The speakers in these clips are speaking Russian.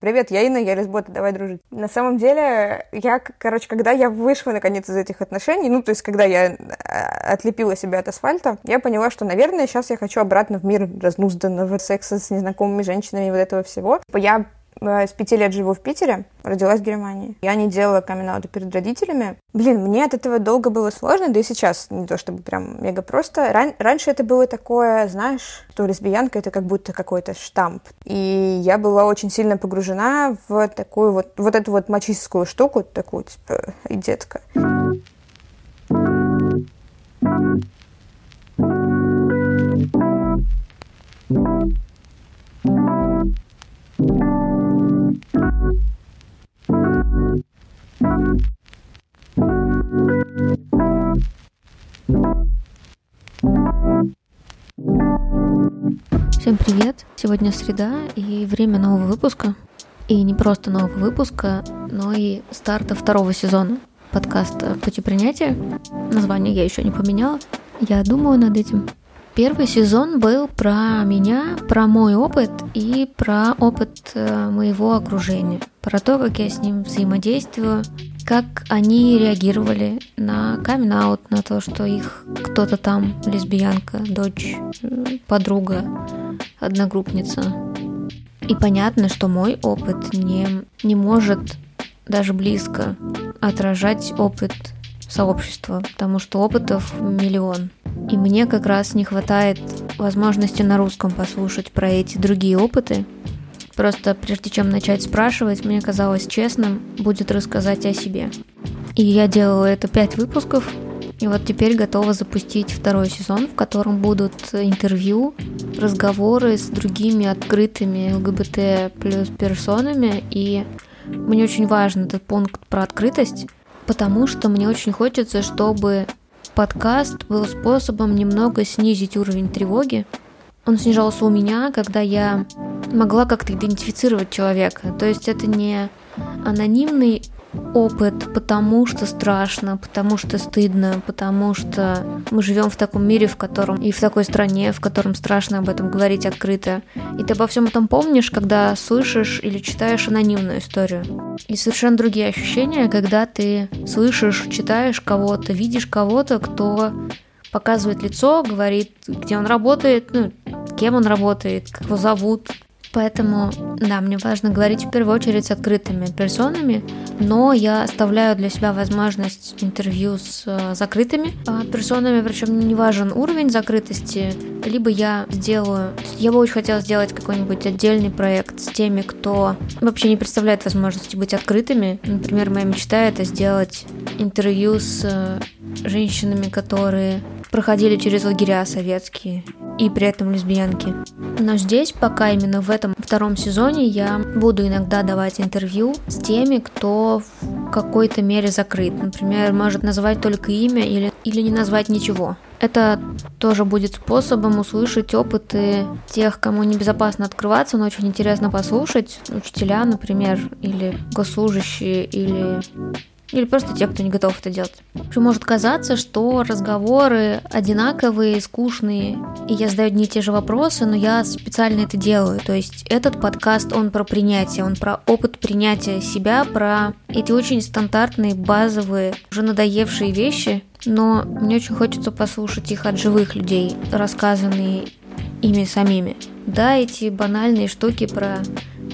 Привет, я Инна, я лесбота, давай дружить. На самом деле, я, короче, когда я вышла наконец из этих отношений, ну, то есть, когда я а, отлепила себя от асфальта, я поняла, что, наверное, сейчас я хочу обратно в мир разнузданного секса с незнакомыми женщинами и вот этого всего. Я Э, с пяти лет живу в Питере, родилась в Германии. Я не делала камин перед родителями. Блин, мне от этого долго было сложно, да и сейчас не то чтобы прям мега просто. Ран- раньше это было такое, знаешь, что лесбиянка это как будто какой-то штамп. И я была очень сильно погружена в такую вот, вот эту вот мачистскую штуку, такую, типа, и детка. Всем привет! Сегодня среда и время нового выпуска. И не просто нового выпуска, но и старта второго сезона подкаста «Пути принятия». Название я еще не поменяла. Я думаю над этим. Первый сезон был про меня, про мой опыт и про опыт э, моего окружения, про то, как я с ним взаимодействую, как они реагировали на камин на то, что их кто-то там, лесбиянка, дочь, э, подруга, одногруппница. И понятно, что мой опыт не, не может даже близко отражать опыт сообщества, потому что опытов миллион. И мне как раз не хватает возможности на русском послушать про эти другие опыты. Просто прежде чем начать спрашивать, мне казалось честным будет рассказать о себе. И я делала это пять выпусков, и вот теперь готова запустить второй сезон, в котором будут интервью, разговоры с другими открытыми ЛГБТ плюс персонами. И мне очень важен этот пункт про открытость, потому что мне очень хочется, чтобы подкаст был способом немного снизить уровень тревоги. Он снижался у меня, когда я могла как-то идентифицировать человека. То есть это не анонимный опыт, потому что страшно, потому что стыдно, потому что мы живем в таком мире, в котором и в такой стране, в котором страшно об этом говорить открыто. И ты обо всем этом помнишь, когда слышишь или читаешь анонимную историю. И совершенно другие ощущения, когда ты слышишь, читаешь кого-то, видишь кого-то, кто показывает лицо, говорит, где он работает, ну, кем он работает, как его зовут, Поэтому, да, мне важно говорить в первую очередь с открытыми персонами, но я оставляю для себя возможность интервью с э, закрытыми а, персонами, причем не важен уровень закрытости, либо я сделаю... Я бы очень хотела сделать какой-нибудь отдельный проект с теми, кто вообще не представляет возможности быть открытыми. Например, моя мечта — это сделать интервью с э, женщинами, которые проходили через лагеря советские и при этом лесбиянки. Но здесь пока именно в этом втором сезоне я буду иногда давать интервью с теми, кто в какой-то мере закрыт. Например, может назвать только имя или, или не назвать ничего. Это тоже будет способом услышать опыты тех, кому небезопасно открываться, но очень интересно послушать. Учителя, например, или госслужащие, или или просто те, кто не готов это делать. Еще может казаться, что разговоры одинаковые, скучные, и я задаю одни и те же вопросы, но я специально это делаю. То есть этот подкаст, он про принятие, он про опыт принятия себя, про эти очень стандартные, базовые, уже надоевшие вещи, но мне очень хочется послушать их от живых людей, рассказанные ими самими. Да, эти банальные штуки про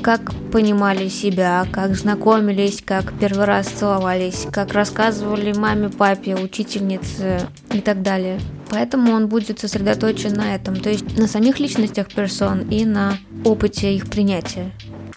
как понимали себя, как знакомились, как первый раз целовались, как рассказывали маме, папе, учительнице и так далее. Поэтому он будет сосредоточен на этом, то есть на самих личностях персон и на опыте их принятия.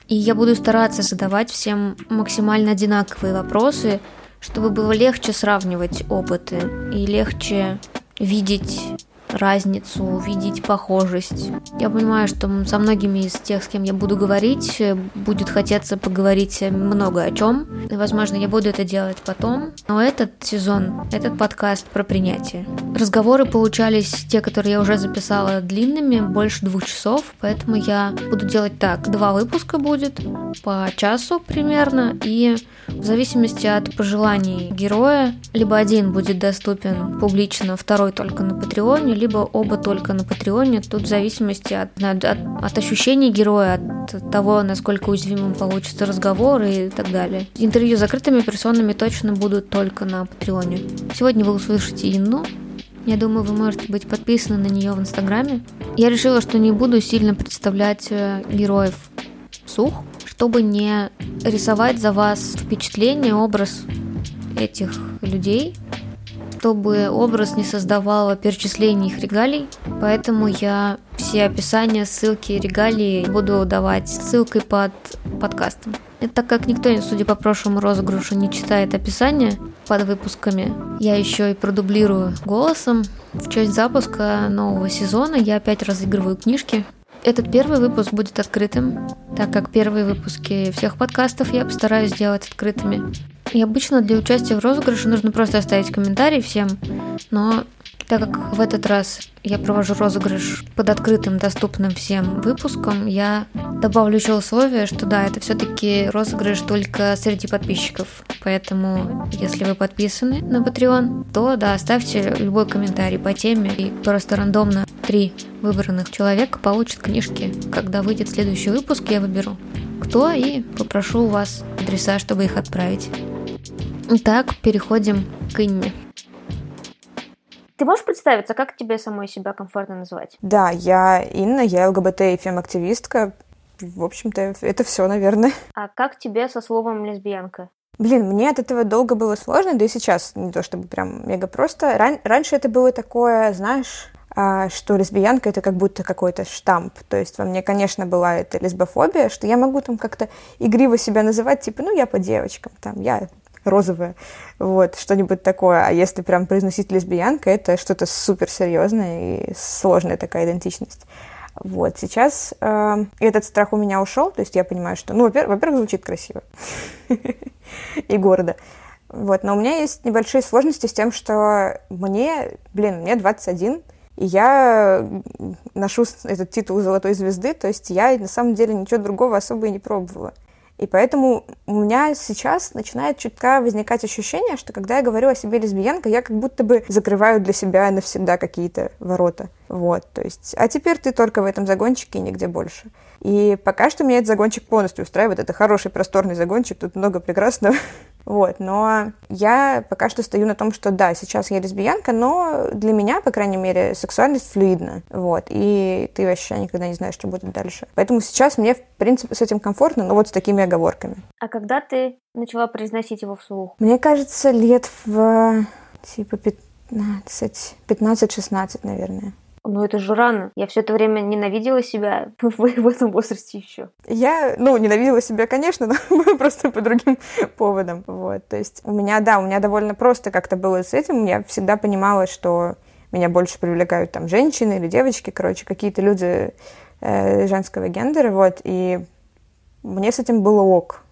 И я буду стараться задавать всем максимально одинаковые вопросы, чтобы было легче сравнивать опыты и легче видеть разницу, увидеть похожесть. Я понимаю, что со многими из тех, с кем я буду говорить, э, будет хотеться поговорить много о чем. И, возможно, я буду это делать потом. Но этот сезон, этот подкаст про принятие. Разговоры получались те, которые я уже записала длинными, больше двух часов, поэтому я буду делать так. Два выпуска будет по часу примерно, и в зависимости от пожеланий героя, либо один будет доступен публично, второй только на Патреоне, либо оба только на Патреоне. Тут в зависимости от, от, от ощущений героя, от того, насколько уязвимым получится разговор и так далее. Интервью с закрытыми персонами точно будут только на Патреоне. Сегодня вы услышите Инну, я думаю, вы можете быть подписаны на нее в Инстаграме. Я решила, что не буду сильно представлять э, героев вслух, чтобы не рисовать за вас впечатление, образ этих людей, чтобы образ не создавал перечислений их регалий. Поэтому я все описания, ссылки, регалии буду давать ссылкой под подкастом. И так как никто, судя по прошлому розыгрышу, не читает описание под выпусками, я еще и продублирую голосом. В честь запуска нового сезона я опять разыгрываю книжки. Этот первый выпуск будет открытым, так как первые выпуски всех подкастов я постараюсь сделать открытыми. И обычно для участия в розыгрыше нужно просто оставить комментарий всем, но так как в этот раз я провожу розыгрыш под открытым, доступным всем выпуском, я добавлю еще условие, что да, это все-таки розыгрыш только среди подписчиков. Поэтому, если вы подписаны на Patreon, то да, оставьте любой комментарий по теме, и просто рандомно три выбранных человека получат книжки. Когда выйдет следующий выпуск, я выберу кто и попрошу у вас адреса, чтобы их отправить. Итак, переходим к Инне. Ты можешь представиться, как тебе самой себя комфортно называть? Да, я Инна, я ЛГБТ и фем-активистка. В общем-то, это все, наверное. А как тебе со словом лесбиянка? Блин, мне от этого долго было сложно, да и сейчас не то чтобы прям мега просто. Ран- раньше это было такое, знаешь, а, что лесбиянка это как будто какой-то штамп. То есть во мне, конечно, была эта лесбофобия, что я могу там как-то игриво себя называть, типа, ну, я по девочкам, там, я розовое, вот, что-нибудь такое. А если прям произносить лесбиянка, это что-то суперсерьезное и сложная такая идентичность. Вот, сейчас э, этот страх у меня ушел, то есть я понимаю, что, ну, во-первых, во-первых звучит красиво и гордо. Вот, но у меня есть небольшие сложности с тем, что мне, блин, мне 21, и я ношу этот титул золотой звезды, то есть я на самом деле ничего другого особо и не пробовала. И поэтому у меня сейчас начинает чутка возникать ощущение, что когда я говорю о себе лесбиянка, я как будто бы закрываю для себя навсегда какие-то ворота. Вот, то есть, а теперь ты только в этом загончике и нигде больше. И пока что меня этот загончик полностью устраивает. Это хороший просторный загончик, тут много прекрасного. Вот, но я пока что стою на том, что да, сейчас я лесбиянка, но для меня, по крайней мере, сексуальность флюидна. Вот, и ты вообще никогда не знаешь, что будет дальше. Поэтому сейчас мне, в принципе, с этим комфортно, но вот с такими оговорками. А когда ты начала произносить его вслух? Мне кажется, лет в типа 15, 15-16, наверное. Ну, это же рано. Я все это время ненавидела себя в, в этом возрасте еще. Я, ну, ненавидела себя, конечно, но просто по другим поводам. Вот, то есть у меня, да, у меня довольно просто как-то было с этим. Я всегда понимала, что меня больше привлекают там женщины или девочки, короче, какие-то люди э, женского гендера, вот, и мне с этим было ок.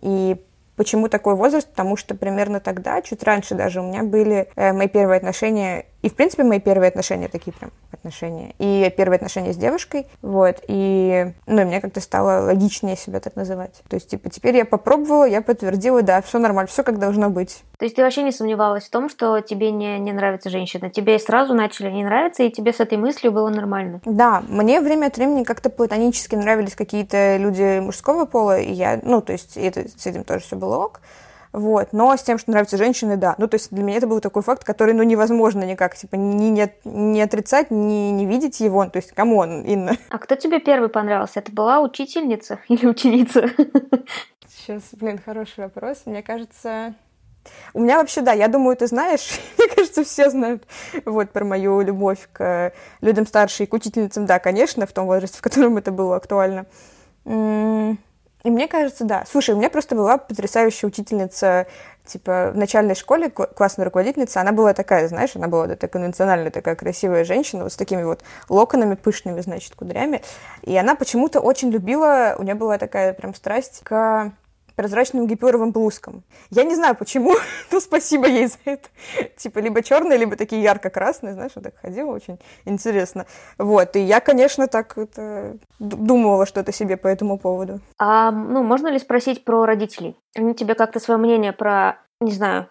И Почему такой возраст? Потому что примерно тогда, чуть раньше даже, у меня были э, мои первые отношения, и, в принципе, мои первые отношения такие прям отношения, и первые отношения с девушкой, вот, и, ну, и мне как-то стало логичнее себя так называть. То есть, типа, теперь я попробовала, я подтвердила, да, все нормально, все как должно быть. То есть ты вообще не сомневалась в том, что тебе не, не нравится женщина? Тебе сразу начали не нравиться, и тебе с этой мыслью было нормально? Да, мне время от времени как-то платонически нравились какие-то люди мужского пола, и я, ну, то есть это, с этим тоже все было ок. Вот. Но с тем, что нравятся женщины, да. Ну, то есть для меня это был такой факт, который, ну, невозможно никак, типа, не, не, не отрицать, не, не видеть его. То есть, кому он, Инна? А кто тебе первый понравился? Это была учительница или ученица? Сейчас, блин, хороший вопрос. Мне кажется... У меня вообще, да, я думаю, ты знаешь, мне кажется, все знают вот про мою любовь к людям старше и к учительницам, да, конечно, в том возрасте, в котором это было актуально. И мне кажется, да. Слушай, у меня просто была потрясающая учительница, типа, в начальной школе, классная руководительница, она была такая, знаешь, она была такая конвенциональная, такая красивая женщина, вот с такими вот локонами пышными, значит, кудрями. И она почему-то очень любила, у нее была такая прям страсть к прозрачным гипюровым блузкам. Я не знаю почему, но спасибо ей за это. Типа либо черные, либо такие ярко-красные, знаешь, вот так ходила, очень интересно. Вот, и я, конечно, так это, думала что-то себе по этому поводу. А, ну, можно ли спросить про родителей? Они тебе как-то свое мнение про, не знаю,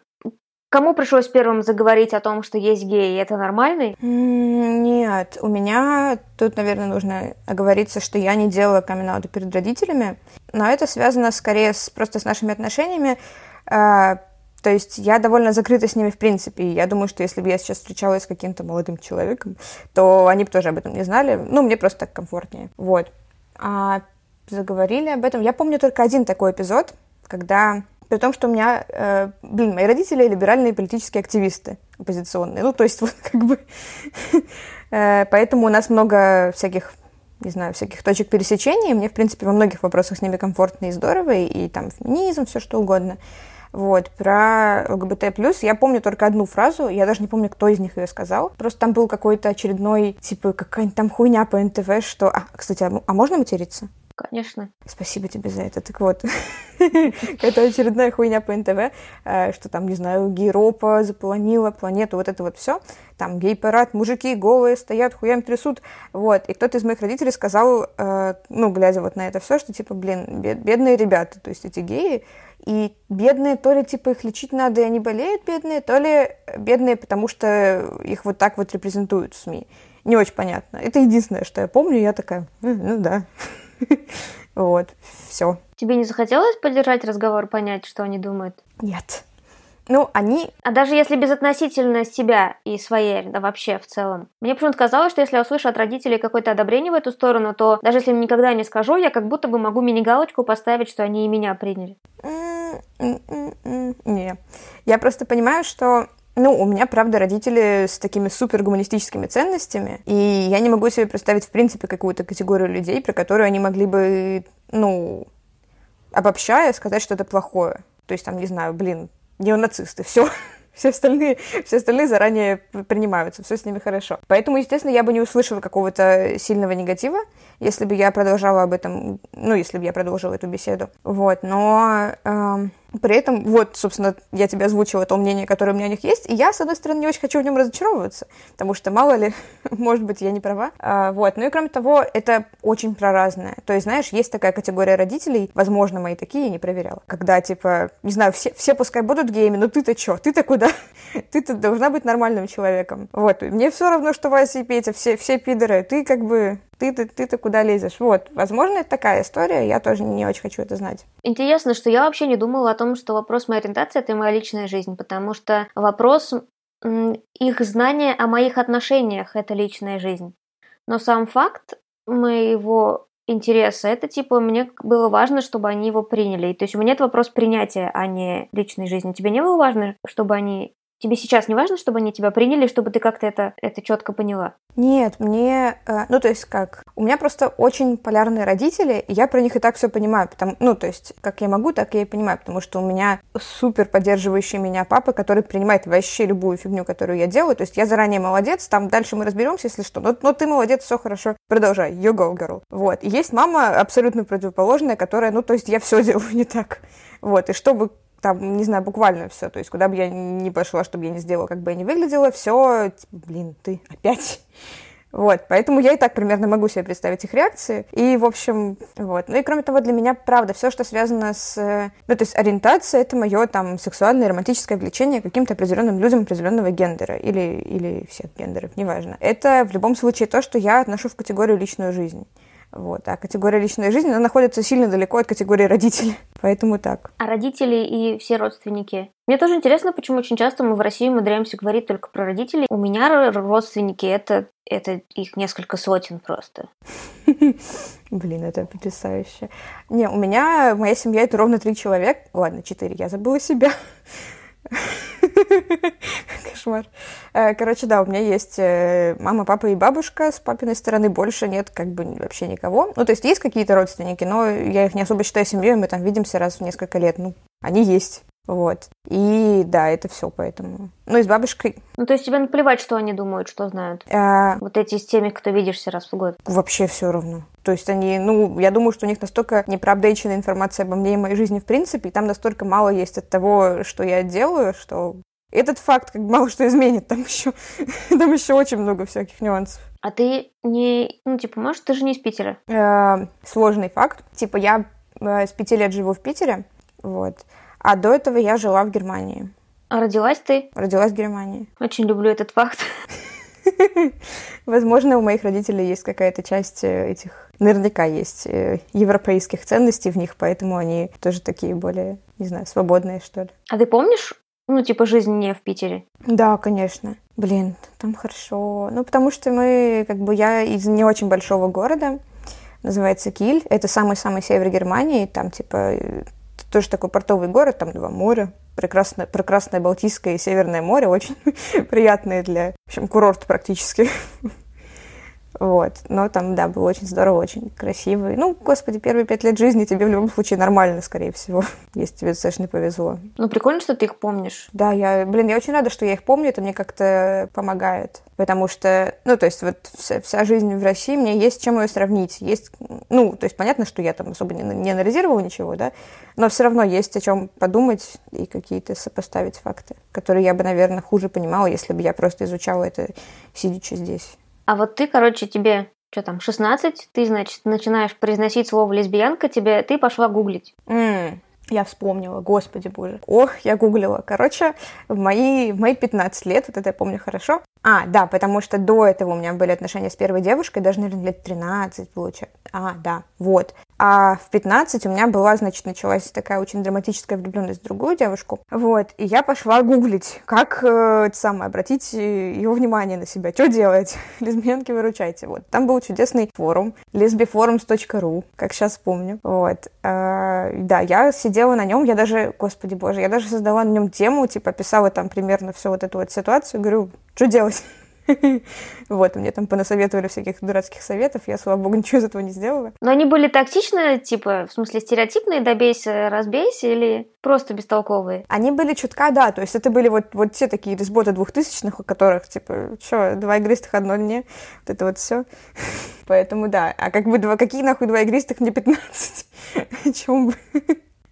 Кому пришлось первым заговорить о том, что есть геи? Это нормальный? Нет, у меня тут, наверное, нужно оговориться, что я не делала камин перед родителями, но это связано скорее с, просто с нашими отношениями. А, то есть я довольно закрыта с ними в принципе. И я думаю, что если бы я сейчас встречалась с каким-то молодым человеком, то они бы тоже об этом не знали. Ну, мне просто так комфортнее. Вот. А заговорили об этом. Я помню только один такой эпизод, когда при том, что у меня, э, блин, мои родители либеральные политические активисты оппозиционные. Ну, то есть, вот как бы... э, поэтому у нас много всяких, не знаю, всяких точек пересечения. Мне, в принципе, во многих вопросах с ними комфортно и здорово, и, и там феминизм, все что угодно. Вот, про ЛГБТ+, я помню только одну фразу, я даже не помню, кто из них ее сказал. Просто там был какой-то очередной, типа, какая-нибудь там хуйня по НТВ, что... А, кстати, а, а можно материться? Конечно. Спасибо тебе за это. Так вот, это очередная хуйня по НТВ, э, что там, не знаю, гейропа заполонила планету, вот это вот все. Там гей-парад, мужики голые стоят, хуям трясут. Вот. И кто-то из моих родителей сказал, э, ну, глядя вот на это все, что типа, блин, бедные ребята, то есть эти геи, и бедные, то ли типа их лечить надо, и они болеют бедные, то ли бедные, потому что их вот так вот репрезентуют в СМИ. Не очень понятно. Это единственное, что я помню, я такая, ну да. Вот, все. Тебе не захотелось поддержать разговор, понять, что они думают? Нет. Ну, они... А даже если безотносительно себя и своей, да вообще в целом. Мне почему-то казалось, что если я услышу от родителей какое-то одобрение в эту сторону, то даже если им никогда не скажу, я как будто бы могу мини-галочку поставить, что они и меня приняли. Не. Я просто понимаю, что ну, у меня, правда, родители с такими супер гуманистическими ценностями, и я не могу себе представить, в принципе, какую-то категорию людей, про которую они могли бы, ну, обобщая, сказать что это плохое. То есть, там, не знаю, блин, неонацисты, все. Все остальные, все остальные заранее принимаются, все с ними хорошо. Поэтому, естественно, я бы не услышала какого-то сильного негатива, если бы я продолжала об этом, ну, если бы я продолжила эту беседу. Вот, но... Э, при этом, вот, собственно, я тебе озвучила то мнение, которое у меня о них есть, и я, с одной стороны, не очень хочу в нем разочаровываться, потому что, мало ли, может быть, я не права. А, вот, ну и кроме того, это очень проразное. То есть, знаешь, есть такая категория родителей, возможно, мои такие, я не проверяла, когда, типа, не знаю, все, все пускай будут геями, но ты-то чё? Ты-то куда? ты-то должна быть нормальным человеком. Вот, мне все равно, что Вася и Петя, все, все пидоры, ты как бы ты-то ты-то куда лезешь? Вот, возможно, это такая история, я тоже не очень хочу это знать. Интересно, что я вообще не думала о том, что вопрос моей ориентации – это моя личная жизнь, потому что вопрос их знания о моих отношениях – это личная жизнь. Но сам факт моего интереса, это типа мне было важно, чтобы они его приняли. То есть у меня это вопрос принятия, а не личной жизни. Тебе не было важно, чтобы они Тебе сейчас не важно, чтобы они тебя приняли, чтобы ты как-то это, это четко поняла? Нет, мне, э, ну то есть как, у меня просто очень полярные родители, и я про них и так все понимаю, потому, ну то есть как я могу, так я и понимаю, потому что у меня супер поддерживающий меня папа, который принимает вообще любую фигню, которую я делаю, то есть я заранее молодец, там дальше мы разберемся, если что, но, но ты молодец, все хорошо, продолжай, you go, girl. Вот, и есть мама абсолютно противоположная, которая, ну то есть я все делаю не так. Вот, и чтобы там, не знаю, буквально все. То есть, куда бы я ни пошла, чтобы я не сделала, как бы я ни выглядела, все, блин, ты опять. Вот, поэтому я и так примерно могу себе представить их реакции. И, в общем, вот. Ну и кроме того, для меня, правда, все, что связано с... Ну, то есть ориентация — это мое там сексуальное, романтическое влечение каким-то определенным людям определенного гендера или, или всех гендеров, неважно. Это в любом случае то, что я отношу в категорию личную жизнь. Вот. А категория личной жизни, она находится сильно далеко от категории родителей. Поэтому так. А родители и все родственники? Мне тоже интересно, почему очень часто мы в России умудряемся говорить только про родителей. У меня родственники это, это их несколько сотен просто. Блин, это потрясающе. Не, у меня, моя семья это ровно три человека. Ладно, четыре, я забыла себя. Кошмар. Э, короче, да, у меня есть э, мама, папа и бабушка. С папиной стороны больше нет как бы вообще никого. Ну, то есть есть какие-то родственники, но я их не особо считаю семьей, мы там видимся раз в несколько лет. Ну, они есть. Вот. И да, это все поэтому. Ну и с бабушкой. Ну, то есть тебе наплевать, что они думают, что знают. А... Вот эти с теми, кто видишься раз в год. Вообще все равно. То есть они, ну, я думаю, что у них настолько непроапдейчена информация обо мне и моей жизни в принципе, и там настолько мало есть от того, что я делаю, что этот факт как мало что изменит. Там еще, там еще очень много всяких нюансов. А ты не, ну, типа, может, ты же не из Питера? Э, сложный факт. Типа, я э, с пяти лет живу в Питере, вот. А до этого я жила в Германии. А родилась ты? Родилась в Германии. Очень люблю этот факт. Возможно, у моих родителей есть какая-то часть э, этих... Наверняка есть э, европейских ценностей в них, поэтому они тоже такие более, не знаю, свободные, что ли. А ты помнишь, ну, типа, жизнь не в Питере? Да, конечно. Блин, там хорошо. Ну, потому что мы, как бы, я из не очень большого города, называется Киль. Это самый-самый север Германии. Там, типа, тоже такой портовый город, там два моря. Прекрасное, прекрасное Балтийское и Северное море, очень приятные для, в общем, курорт практически. Вот. Но там, да, было очень здорово, очень красиво. Ну, господи, первые пять лет жизни тебе в любом случае нормально, скорее всего, если тебе достаточно повезло. Ну, прикольно, что ты их помнишь. Да, я, блин, я очень рада, что я их помню, это мне как-то помогает. Потому что, ну, то есть вот вся, вся жизнь в России, мне есть чем ее сравнить. Есть, ну, то есть понятно, что я там особо не, не анализировала ничего, да, но все равно есть о чем подумать и какие-то сопоставить факты, которые я бы, наверное, хуже понимала, если бы я просто изучала это, сидячи здесь. А вот ты, короче, тебе что там, 16, ты, значит, начинаешь произносить слово лесбиянка, тебе, ты пошла гуглить. Mm, я вспомнила, господи боже. Ох, я гуглила. Короче, в мои, в мои 15 лет, вот это я помню хорошо. А, да, потому что до этого у меня были отношения с первой девушкой, даже, наверное, лет 13, получается. А, да, вот. А в 15 у меня была, значит, началась такая очень драматическая влюбленность в другую девушку. Вот. И я пошла гуглить, как э, это самое, обратить ее внимание на себя. Что делать? Лесбиянки, выручайте. Вот. Там был чудесный форум, lesbiforums.ru, как сейчас помню. Вот. А, да, я сидела на нем, я даже, господи боже, я даже создала на нем тему, типа, писала там примерно всю вот эту вот ситуацию, говорю, что делать? Вот, мне там понасоветовали всяких дурацких советов, я, слава богу, ничего из этого не сделала. Но они были токсичные, типа, в смысле, стереотипные, добейся, разбейся, или просто бестолковые? Они были чутка, да, то есть это были вот, вот те такие лесботы двухтысячных, у которых, типа, что, два игристых, одно мне, вот это вот все. Поэтому, да, а как бы, два, какие нахуй два игристых, мне 15? О чем бы?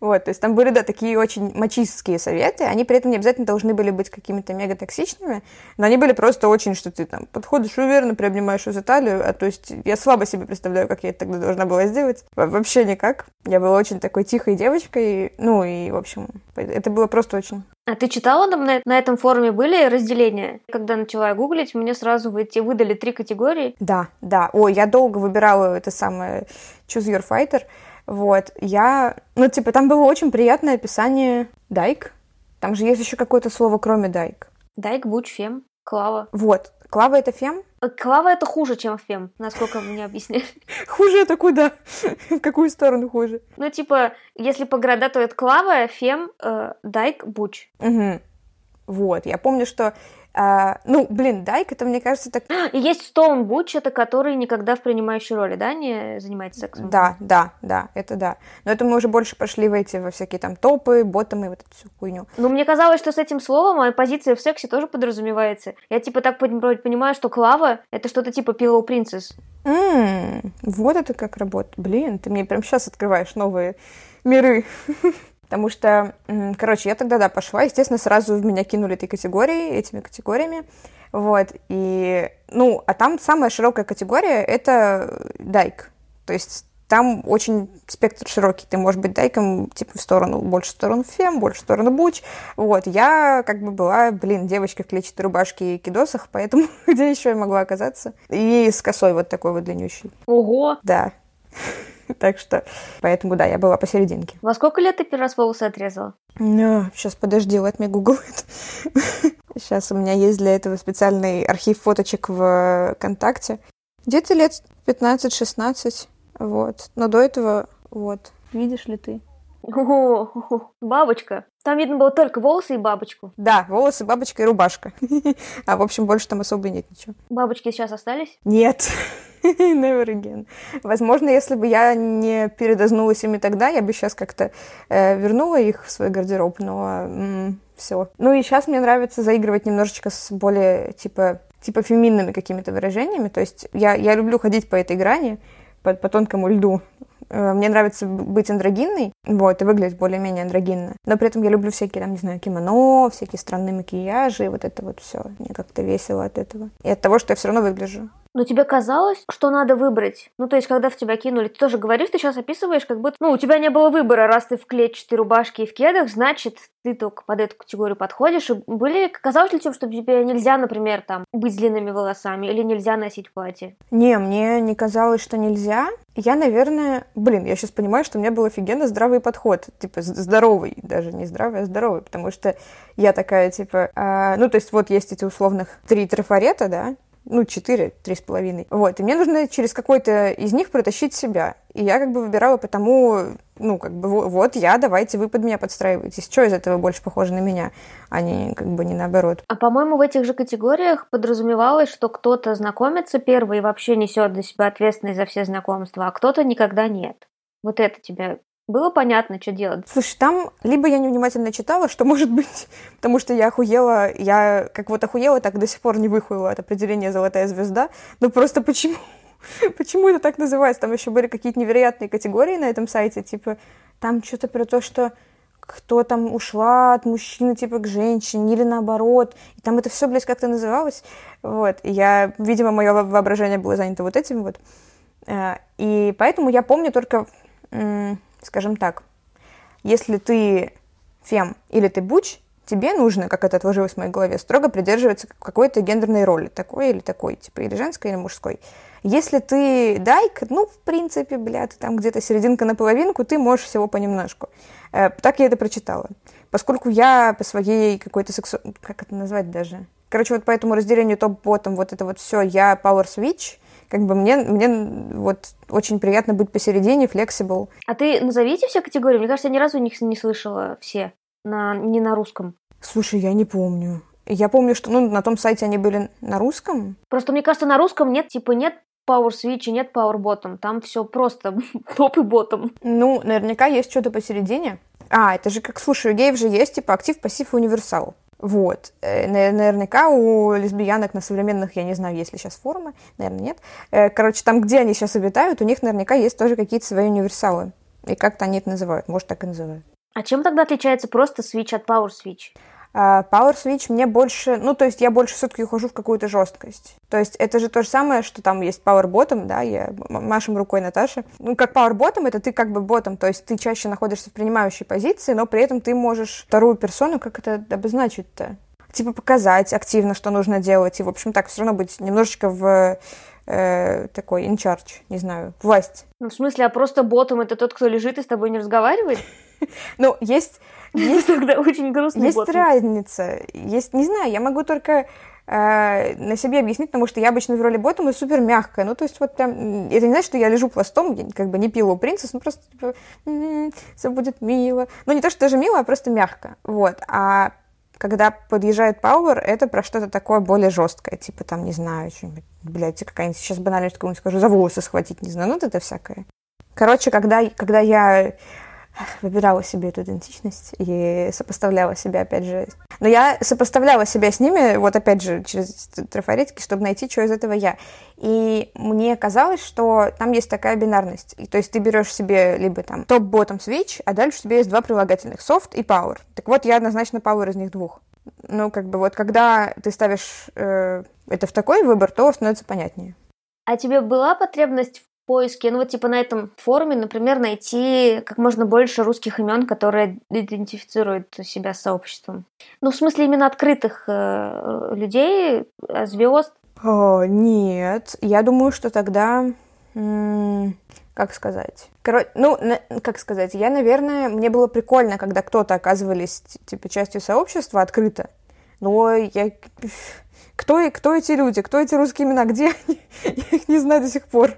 Вот, то есть там были, да, такие очень мачистские советы, они при этом не обязательно должны были быть какими-то мега токсичными, но они были просто очень, что ты там подходишь уверенно, приобнимаешь за талию, а то есть я слабо себе представляю, как я это тогда должна была сделать. Вообще никак. Я была очень такой тихой девочкой, ну и, в общем, это было просто очень а ты читала там на, на этом форуме были разделения? Когда начала гуглить, мне сразу выйти, выдали три категории. Да, да. Ой, я долго выбирала это самое Choose Your Fighter. Вот, я... Ну, типа, там было очень приятное описание дайк. Там же есть еще какое-то слово, кроме дайк. Дайк, буч, фем, клава. Вот. Клава — это фем? Э, клава — это хуже, чем фем, насколько мне объяснили. Хуже это куда? В какую сторону хуже? Ну, типа, если по города, то это клава, фем, э, дайк, буч. Угу. Вот, я помню, что а, ну, блин, Дайк, это, мне кажется, так... И есть Стоун Буч, это который никогда в принимающей роли, да, не занимается сексом? Да, да, да, это да. Но это мы уже больше пошли в эти, во всякие там топы, ботомы, вот эту всю хуйню. Ну, мне казалось, что с этим словом моя позиция в сексе тоже подразумевается. Я, типа, так понимаю, что Клава — это что-то типа Pillow Princess. Mm, вот это как работает. Блин, ты мне прям сейчас открываешь новые миры. Потому что, короче, я тогда, да, пошла, естественно, сразу в меня кинули этой категории, этими категориями, вот, и, ну, а там самая широкая категория — это дайк, то есть там очень спектр широкий. Ты можешь быть дайком, типа, в сторону, больше в сторону фем, больше в сторону буч. Вот, я как бы была, блин, девочка в клетчатой рубашке и кидосах, поэтому где еще я могла оказаться? И с косой вот такой вот длиннющей. Ого! Да. Так что, поэтому, да, я была посерединке. Во сколько лет ты первый раз волосы отрезала? Ну, сейчас, подожди, вот мне гуглит. Сейчас у меня есть для этого специальный архив фоточек в ВКонтакте. Где-то лет 15-16, вот. Но до этого, вот, видишь ли ты? О, бабочка. Там видно было только волосы и бабочку. Да, волосы, бабочка и рубашка. А, в общем, больше там особо нет ничего. Бабочки сейчас остались? Нет. Never again. Возможно, если бы я не передознулась ими тогда, я бы сейчас как-то э, вернула их в свой гардероб, но м- все. Ну и сейчас мне нравится заигрывать немножечко с более, типа, типа феминными какими-то выражениями. То есть я, я люблю ходить по этой грани, по, по тонкому льду. Э, мне нравится быть андрогинной, вот, и выглядеть более-менее андрогинно. Но при этом я люблю всякие, там, не знаю, кимоно, всякие странные макияжи, вот это вот все. Мне как-то весело от этого. И от того, что я все равно выгляжу Но тебе казалось, что надо выбрать? Ну, то есть, когда в тебя кинули, ты тоже говоришь, ты сейчас описываешь, как будто, ну, у тебя не было выбора, раз ты в клетчатой рубашке и в кедах, значит, ты только под эту категорию подходишь. И были, казалось ли тебе, что тебе нельзя, например, там, быть длинными волосами или нельзя носить платье? Не, мне не казалось, что нельзя. Я, наверное, блин, я сейчас понимаю, что у меня был офигенно здравый подход, типа здоровый, даже не здравый, а здоровый, потому что я такая, типа, э, ну, то есть вот есть эти условных три трафарета, да, ну, четыре, три с половиной. Вот, и мне нужно через какой-то из них протащить себя. И я как бы выбирала потому, ну, как бы, вот я, давайте вы под меня подстраиваетесь. Что из этого больше похоже на меня, а не как бы не наоборот. А по-моему, в этих же категориях подразумевалось, что кто-то знакомится первый и вообще несет для себя ответственность за все знакомства, а кто-то никогда нет. Вот это тебя было понятно, что делать. Слушай, там либо я невнимательно читала, что может быть, потому что я охуела, я как вот охуела, так до сих пор не выхуела от определения «золотая звезда». Ну просто почему? Почему это так называется? Там еще были какие-то невероятные категории на этом сайте, типа там что-то про то, что кто там ушла от мужчины, типа, к женщине, или наоборот. И там это все, блядь, как-то называлось. Вот. И я, видимо, мое воображение было занято вот этим вот. Э, и поэтому я помню только скажем так, если ты фем или ты буч, тебе нужно, как это отложилось в моей голове, строго придерживаться какой-то гендерной роли, такой или такой, типа или женской, или мужской. Если ты дайк, ну, в принципе, бля, ты там где-то серединка на половинку, ты можешь всего понемножку. Э, так я это прочитала. Поскольку я по своей какой-то сексу... Как это назвать даже? Короче, вот по этому разделению топ-ботом, вот это вот все, я power switch, как бы мне, мне вот очень приятно быть посередине, flexible. А ты назовите все категории? Мне кажется, я ни разу них не слышала все, на, не на русском. Слушай, я не помню. Я помню, что ну, на том сайте они были на русском. Просто мне кажется, на русском нет, типа, нет Power Switch и нет Power Bottom. Там все просто топ и ботом. Ну, наверняка есть что-то посередине. А, это же как, слушай, у геев же есть, типа, актив, пассив и универсал. Вот. Э, наверняка у лесбиянок на современных, я не знаю, есть ли сейчас формы, наверное, нет. Э, короче, там, где они сейчас обитают, у них наверняка есть тоже какие-то свои универсалы. И как-то они это называют, может, так и называют. А чем тогда отличается просто Switch от Power Switch? А, Power Switch мне больше, ну, то есть я больше все-таки ухожу в какую-то жесткость. То есть это же то же самое, что там есть Power Bottom, да, я машем рукой Наташи. Ну, как Power Bottom, это ты как бы ботом, то есть ты чаще находишься в принимающей позиции, но при этом ты можешь вторую персону, как это обозначить-то? Типа показать активно, что нужно делать, и, в общем, так все равно быть немножечко в э, такой in charge, не знаю, власть. Ну, в смысле, а просто ботом это тот, кто лежит и с тобой не разговаривает? Ну, есть есть тогда очень грустный Есть разница. Есть, не знаю, я могу только э, на себе объяснить, потому что я обычно в роли ботом и супер мягкая. Ну, то есть вот прям, это не значит, что я лежу пластом, я как бы не пила принцесс, ну просто типа, м-м, все будет мило. Ну, не то, что даже мило, а просто мягко. Вот. А когда подъезжает Пауэр, это про что-то такое более жесткое, типа там, не знаю, что-нибудь, блядь, какая-нибудь, сейчас банальность какую-нибудь скажу, за волосы схватить, не знаю, ну, вот это всякое. Короче, когда, когда я выбирала себе эту идентичность и сопоставляла себя, опять же. Но я сопоставляла себя с ними, вот опять же, через трафаретики, чтобы найти, что из этого я. И мне казалось, что там есть такая бинарность. И, то есть ты берешь себе либо там топ-ботом switch, а дальше у тебя есть два прилагательных, soft и power. Так вот, я однозначно power из них двух. Ну, как бы вот, когда ты ставишь э, это в такой выбор, то становится понятнее. А тебе была потребность поиске, ну вот типа на этом форуме, например, найти как можно больше русских имен, которые идентифицируют себя с сообществом. Ну, в смысле именно открытых э, людей, э, звезд. О, нет, я думаю, что тогда, как сказать, Короче, ну, как сказать, я, наверное, мне было прикольно, когда кто-то оказывались типа частью сообщества открыто, но я кто, кто эти люди, кто эти русские имена, где они? Я их не знаю до сих пор.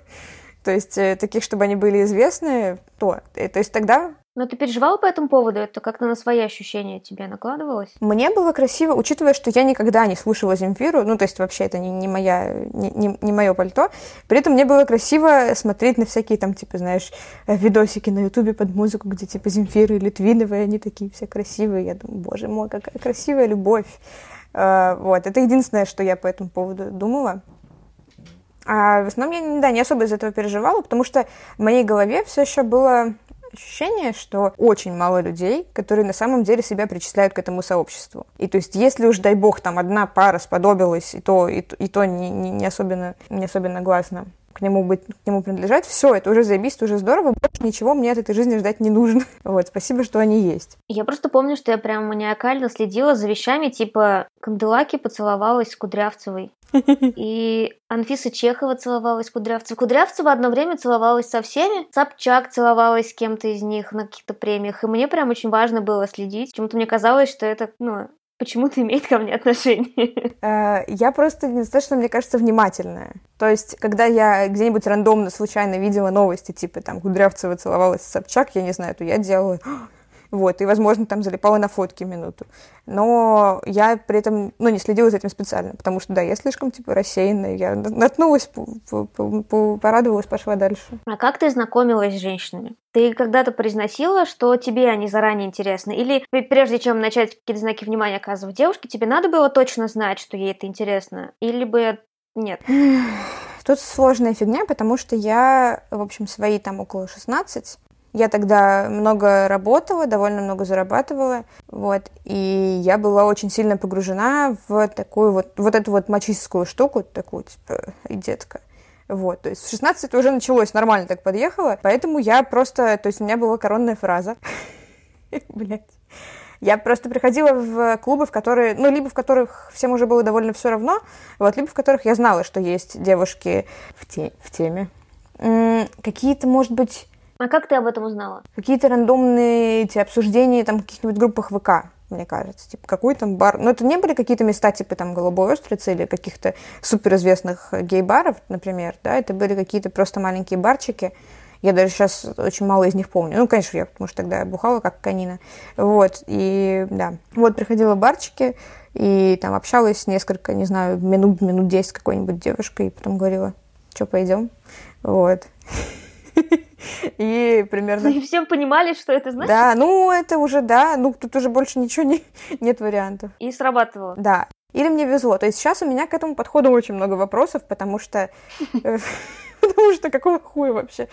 То есть э, таких, чтобы они были известны, то. Э, то есть тогда но ты переживала по этому поводу? Это как-то на свои ощущения тебе накладывалось? Мне было красиво, учитывая, что я никогда не слушала Земфиру, ну, то есть вообще это не, не, моя, не, не, не мое пальто. При этом мне было красиво смотреть на всякие там, типа, знаешь, э, видосики на Ютубе под музыку, где типа Земфиры или Твиновые, они такие все красивые. Я думаю, боже мой, какая красивая любовь. Вот, это единственное, что я по этому поводу думала. А в основном я да, не особо из этого переживала, потому что в моей голове все еще было ощущение, что очень мало людей, которые на самом деле себя причисляют к этому сообществу. И то есть, если уж, дай бог, там одна пара сподобилась, и то, и, и то не, не, не, особенно, не особенно гласно к нему быть, к нему принадлежать, все, это уже заебись, это уже здорово, больше ничего мне от этой жизни ждать не нужно. Вот, спасибо, что они есть. Я просто помню, что я прям маниакально следила за вещами, типа Канделаки поцеловалась с Кудрявцевой. И Анфиса Чехова целовалась с Кудрявцевой. Кудрявцева одно время целовалась со всеми. Собчак целовалась с кем-то из них на каких-то премиях. И мне прям очень важно было следить. Почему-то мне казалось, что это, ну, почему-то имеет ко мне отношение. Э, я просто недостаточно, мне кажется, внимательная. То есть, когда я где-нибудь рандомно, случайно видела новости, типа, там, Кудрявцева целовалась с Собчак, я не знаю, то я делала вот, и, возможно, там залипала на фотки минуту. Но я при этом, ну, не следила за этим специально, потому что, да, я слишком, типа, рассеянная, я наткнулась, порадовалась, пошла дальше. А как ты знакомилась с женщинами? Ты когда-то произносила, что тебе они заранее интересны? Или прежде чем начать какие-то знаки внимания оказывать девушке, тебе надо было точно знать, что ей это интересно? Или бы нет? Тут сложная фигня, потому что я, в общем, свои там около 16 я тогда много работала, довольно много зарабатывала, вот, и я была очень сильно погружена в такую вот, вот эту вот мачистскую штуку, такую, типа, и детка. Вот, то есть в 16 это уже началось, нормально так подъехала, поэтому я просто, то есть у меня была коронная фраза. Блять. Я просто приходила в клубы, в которые, ну, либо в которых всем уже было довольно все равно, вот, либо в которых я знала, что есть девушки в, те, в теме. Какие-то, может быть, а как ты об этом узнала? Какие-то рандомные эти обсуждения там в каких-нибудь группах ВК, мне кажется. Типа, какой там бар. Но это не были какие-то места, типа там Голубой Устрицы или каких-то суперизвестных гей-баров, например, да, это были какие-то просто маленькие барчики. Я даже сейчас очень мало из них помню. Ну, конечно, я, потому что тогда бухала как канина. Вот, и да. Вот, приходила в барчики, и там общалась несколько, не знаю, минут, минут 10 с какой-нибудь девушкой, и потом говорила, что, пойдем? Вот. И примерно... И всем понимали, что это значит? Да, ну это уже, да, ну тут уже больше ничего не, нет вариантов. И срабатывало. Да. Или мне везло. То есть сейчас у меня к этому подходу очень много вопросов, потому что э, потому что какого хуя вообще?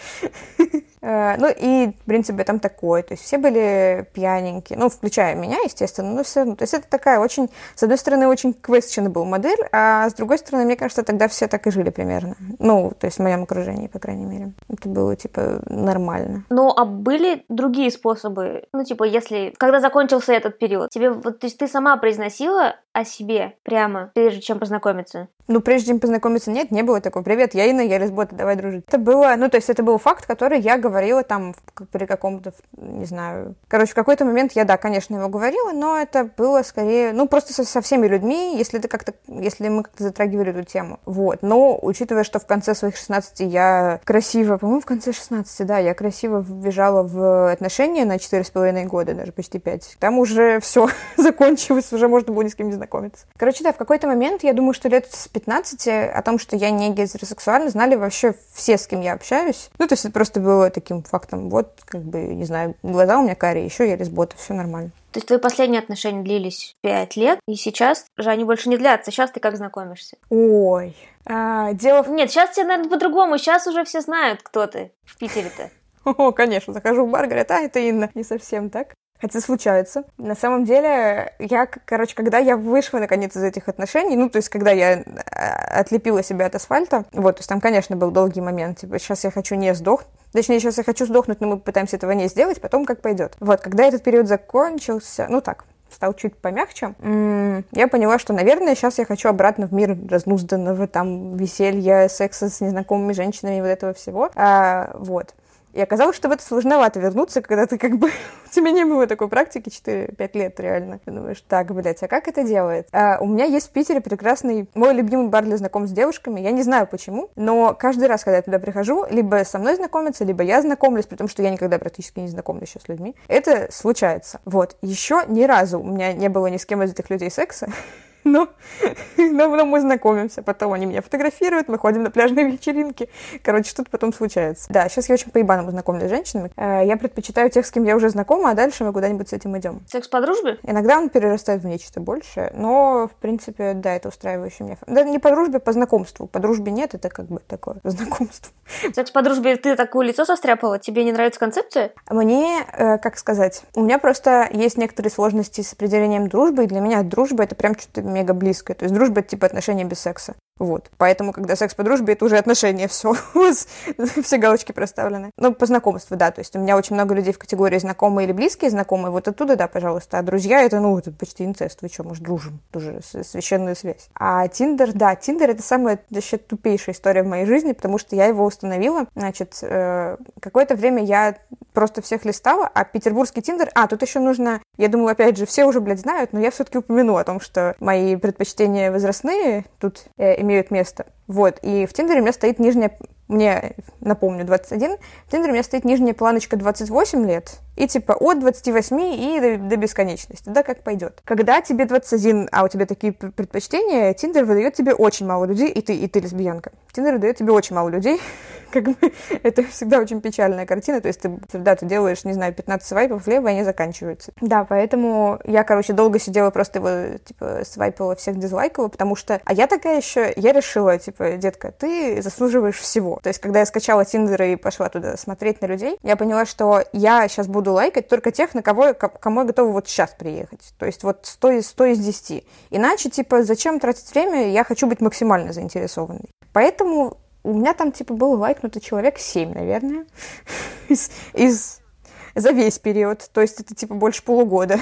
Э, ну и, в принципе, там такое. То есть все были пьяненькие, ну, включая меня, естественно, но все равно. То есть это такая очень, с одной стороны, очень questionable модель, а с другой стороны, мне кажется, тогда все так и жили примерно. Ну, то есть в моем окружении, по крайней мере. Это было, типа, нормально. Ну, а были другие способы? Ну, типа, если, когда закончился этот период, тебе, вот, то есть ты сама произносила о себе прямо, прежде чем познакомиться? Ну, прежде чем познакомиться, нет, не было такого. Привет, я Инна, я лесбота, давай дружить. Это было, ну, то есть это был факт, который я говорила там при каком-то, не знаю... Короче, в какой-то момент я, да, конечно, его говорила, но это было скорее, ну, просто со, со всеми людьми, если ты как-то, если мы как-то затрагивали эту тему. Вот. Но, учитывая, что в конце своих 16 я красиво, по-моему, в конце 16, да, я красиво вбежала в отношения на 4,5 года, даже почти 5. Там уже все закончилось, уже можно было ни с кем не знакомиться. Короче, да, в какой-то момент, я думаю, что лет с 15 о том, что я не гетеросексуальна, знали вообще все, с кем я общаюсь. Ну, то есть это просто было таким фактом. Вот, как бы, не знаю, глаза у меня карие, еще я лесбота, все нормально. То есть твои последние отношения длились пять лет, и сейчас же они больше не длятся. Сейчас ты как знакомишься? Ой, а, дело в... Нет, сейчас тебе, наверное, по-другому. Сейчас уже все знают, кто ты в Питере-то. О, конечно, захожу в бар, говорят, а, это Инна. Не совсем так. Хотя случается. На самом деле, я, короче, когда я вышла наконец из этих отношений, ну, то есть, когда я а, отлепила себя от асфальта, вот, то есть там, конечно, был долгий момент, типа, сейчас я хочу не сдохнуть, Точнее, сейчас я хочу сдохнуть, но мы пытаемся этого не сделать, потом как пойдет. Вот, когда этот период закончился, ну так, стал чуть помягче, я поняла, что, наверное, сейчас я хочу обратно в мир разнузданного там веселья, секса с незнакомыми женщинами, вот этого всего. А, вот. И оказалось, что в это сложновато вернуться, когда ты как бы... У тебя не было такой практики 4-5 лет реально. Ты думаешь, так, блядь, а как это делает? А, у меня есть в Питере прекрасный мой любимый бар для знакомств с девушками. Я не знаю почему, но каждый раз, когда я туда прихожу, либо со мной знакомятся, либо я знакомлюсь, при том, что я никогда практически не знакомлюсь еще с людьми. Это случается. Вот. Еще ни разу у меня не было ни с кем из этих людей секса. но, но, но мы знакомимся, потом они меня фотографируют, мы ходим на пляжные вечеринки. Короче, что-то потом случается. Да, сейчас я очень по-ебаному знакомлюсь с женщинами. Э, я предпочитаю тех, с кем я уже знакома, а дальше мы куда-нибудь с этим идем. Секс по дружбе? Иногда он перерастает в нечто большее, но, в принципе, да, это устраивающий меня. Да, не по дружбе, по знакомству. По дружбе нет, это как бы такое знакомство. Секс по дружбе, ты такое лицо состряпала? Тебе не нравится концепция? Мне, э, как сказать, у меня просто есть некоторые сложности с определением дружбы, и для меня дружба — это прям что-то мега близкое. То есть дружба — это типа отношения без секса. Вот. Поэтому, когда секс по дружбе, это уже отношения, все, все галочки проставлены. Ну, по знакомству, да. То есть у меня очень много людей в категории знакомые или близкие знакомые. Вот оттуда, да, пожалуйста. А друзья, это, ну, это почти инцест. Вы что, может, дружим? Тоже священная связь. А Тиндер, да, Тиндер это самая вообще тупейшая история в моей жизни, потому что я его установила. Значит, э, какое-то время я просто всех листала, а петербургский Тиндер... А, тут еще нужно... Я думаю, опять же, все уже, блядь, знают, но я все-таки упомяну о том, что мои предпочтения возрастные тут э, имеют место. Вот, и в Тиндере у меня стоит нижняя, мне, напомню, 21, в Тиндере у меня стоит нижняя планочка 28 лет, и типа от 28 и до, до бесконечности, да, как пойдет. Когда тебе 21, а у тебя такие предпочтения, Тиндер выдает тебе очень мало людей, и ты, и ты лесбиянка. Тиндер выдает тебе очень мало людей, как бы это всегда очень печальная картина, то есть ты, да, ты делаешь, не знаю, 15 свайпов влево, и они заканчиваются. Да, поэтому я, короче, долго сидела, просто его, типа, свайпала, всех дизлайкала, потому что, а я такая еще, я решила, типа, детка, ты заслуживаешь всего. То есть, когда я скачала Тиндер и пошла туда смотреть на людей, я поняла, что я сейчас буду лайкать только тех, на кого, кому я готова вот сейчас приехать. То есть, вот 100 из, 100 из 10. Иначе, типа, зачем тратить время? Я хочу быть максимально заинтересованной. Поэтому у меня там, типа, был лайкнутый человек 7, наверное, из, из за весь период. То есть, это, типа, больше полугода.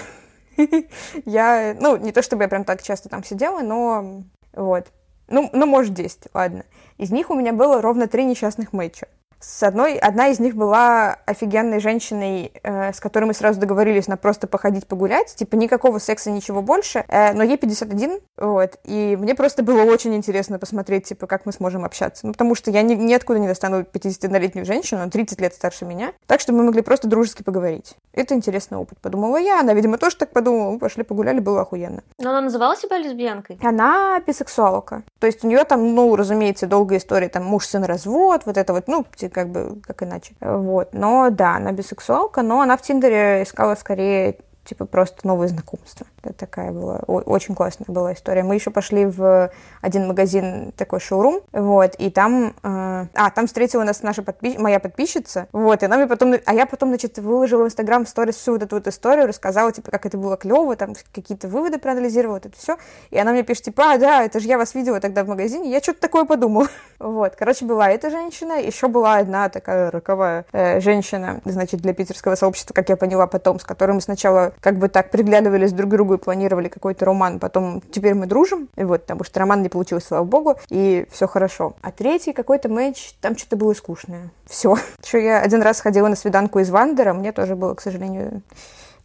Я, ну, не то чтобы я прям так часто там сидела, но вот. Ну, ну, может, 10, ладно. Из них у меня было ровно три несчастных матча. С одной, одна из них была офигенной женщиной, э, с которой мы сразу договорились на просто походить погулять, типа никакого секса, ничего больше, э, но ей 51, вот, и мне просто было очень интересно посмотреть, типа, как мы сможем общаться, ну, потому что я ни, ниоткуда не достану 51-летнюю женщину, 30 лет старше меня, так что мы могли просто дружески поговорить. Это интересный опыт, подумала я, она, видимо, тоже так подумала, мы пошли погуляли, было охуенно. Но она называла себя лесбиянкой? Она бисексуалка, то есть у нее там, ну, разумеется, долгая история, там, муж-сын развод, вот это вот, ну, как бы, как иначе. Вот. Но да, она бисексуалка, но она в Тиндере искала скорее типа просто новые знакомства. Это такая была, очень классная была история. Мы еще пошли в один магазин, такой шоурум, вот, и там, э, а, там встретила нас наша подпи... моя подписчица, вот, и она мне потом, а я потом, значит, выложила в Инстаграм в сторис всю вот эту вот историю, рассказала, типа, как это было клево, там какие-то выводы проанализировала, вот это все, и она мне пишет, типа, а, да, это же я вас видела тогда в магазине, я что-то такое подумала. вот, короче, была эта женщина, еще была одна такая роковая э, женщина, значит, для питерского сообщества, как я поняла потом, с которой мы сначала как бы так приглядывались друг к другу и планировали какой-то роман, потом теперь мы дружим, и вот, потому что роман не получился, слава богу, и все хорошо. А третий какой-то матч, там что-то было скучное. Все. Еще я один раз ходила на свиданку из Вандера, мне тоже было, к сожалению,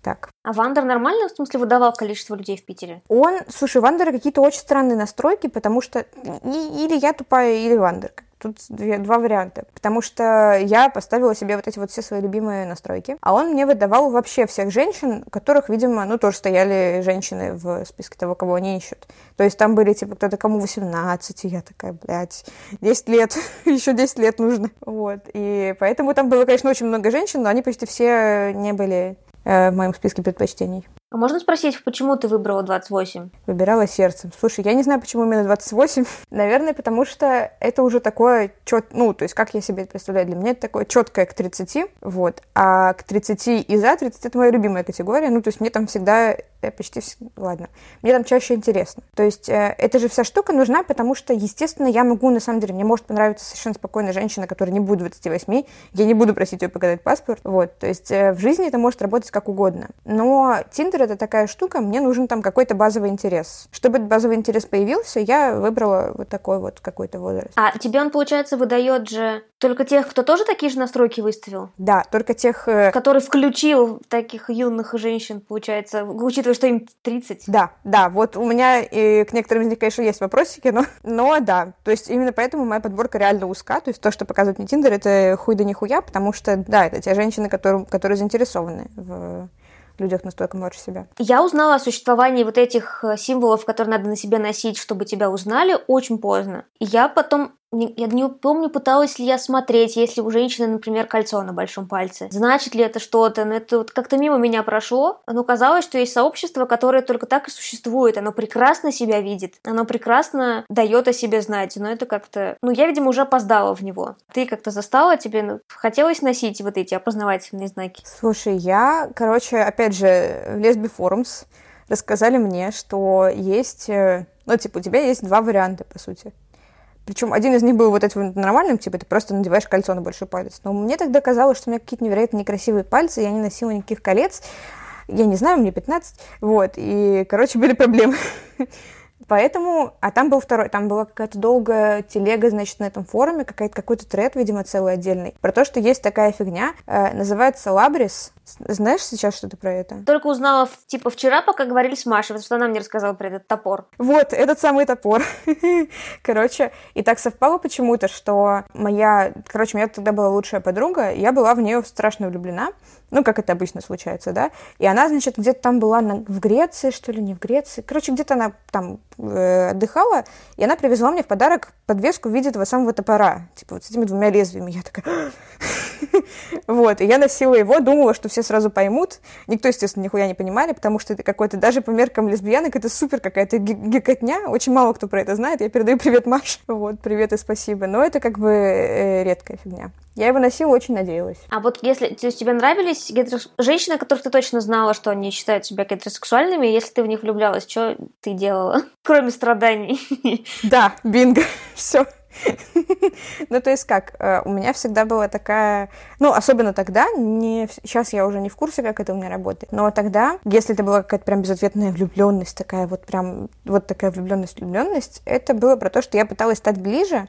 так. А Вандер нормально, в смысле, выдавал количество людей в Питере? Он, слушай, Вандера какие-то очень странные настройки, потому что или я тупая, или Вандер. Тут две, два варианта. Потому что я поставила себе вот эти вот все свои любимые настройки. А он мне выдавал вообще всех женщин, которых, видимо, ну, тоже стояли женщины в списке того, кого они ищут. То есть там были, типа, кто-то кому 18, и я такая, блядь, 10 лет, еще 10 лет нужно. Вот. И поэтому там было, конечно, очень много женщин, но они почти все не были э, в моем списке предпочтений. А можно спросить, почему ты выбрала 28? Выбирала сердцем. Слушай, я не знаю, почему именно 28. Наверное, потому что это уже такое чет... Ну, то есть, как я себе это представляю, для меня это такое четкое к 30, вот. А к 30 и за 30 это моя любимая категория. Ну, то есть, мне там всегда э, почти... Ладно. Мне там чаще интересно. То есть, э, эта же вся штука нужна, потому что, естественно, я могу, на самом деле, мне может понравиться совершенно спокойная женщина, которая не будет 28, я не буду просить ее показать паспорт, вот. То есть, э, в жизни это может работать как угодно. Но Тиндер Тиндер это такая штука, мне нужен там какой-то базовый интерес. Чтобы этот базовый интерес появился, я выбрала вот такой вот какой-то возраст. А тебе он, получается, выдает же только тех, кто тоже такие же настройки выставил? Да, только тех... Э... Который включил таких юных женщин, получается, учитывая, что им 30. Да, да, вот у меня и к некоторым из них, конечно, есть вопросики, но, но да, то есть именно поэтому моя подборка реально узка, то есть то, что показывает мне Тиндер, это хуй да нихуя, потому что, да, это те женщины, которые, которые заинтересованы в людях настолько младше себя. Я узнала о существовании вот этих э, символов, которые надо на себе носить, чтобы тебя узнали, очень поздно. Я потом я не помню, пыталась ли я смотреть, если у женщины, например, кольцо на большом пальце. Значит ли это что-то? Но это вот как-то мимо меня прошло. Но казалось, что есть сообщество, которое только так и существует. Оно прекрасно себя видит. Оно прекрасно дает о себе знать. Но это как-то... Ну, я, видимо, уже опоздала в него. Ты как-то застала? Тебе ну, хотелось носить вот эти опознавательные знаки? Слушай, я, короче, опять же, в Lesbi Forums рассказали мне, что есть... Э, ну, типа, у тебя есть два варианта, по сути. Причем один из них был вот этим нормальным, типа ты просто надеваешь кольцо на большой палец. Но мне тогда казалось, что у меня какие-то невероятно некрасивые пальцы, я не носила никаких колец. Я не знаю, мне 15. Вот, и, короче, были проблемы. Поэтому, а там был второй, там была какая-то долгая телега, значит, на этом форуме, какой-то какой-то тред, видимо, целый отдельный, про то, что есть такая фигня, э, называется лабрис. Знаешь сейчас что-то про это? Только узнала, типа, вчера, пока говорили с Машей, потому что она мне рассказала про этот топор. Вот, этот самый топор. короче, и так совпало почему-то, что моя, короче, у меня тогда была лучшая подруга, я была в нее страшно влюблена, ну, как это обычно случается, да, и она, значит, где-то там была на, в Греции, что ли, не в Греции, короче, где-то она там отдыхала, и она привезла мне в подарок подвеску в виде этого самого топора, типа вот с этими двумя лезвиями, я такая... Вот, и я носила его, думала, что все сразу поймут. Никто, естественно, нихуя не понимали, потому что это какой-то, даже по меркам лесбиянок, это супер какая-то гикотня. Очень мало кто про это знает. Я передаю привет Маш. Вот, привет и спасибо. Но это как бы э, редкая фигня. Я его носила, очень надеялась. А вот если то есть тебе нравились гетерос... женщины, которых ты точно знала, что они считают себя гетеросексуальными, если ты в них влюблялась, что ты делала, кроме страданий? Да, бинго, все. Ну, то есть как, э, у меня всегда была такая, ну, особенно тогда, не, сейчас я уже не в курсе, как это у меня работает, но тогда, если это была какая-то прям безответная влюбленность, такая вот прям, вот такая влюбленность, влюбленность, это было про то, что я пыталась стать ближе,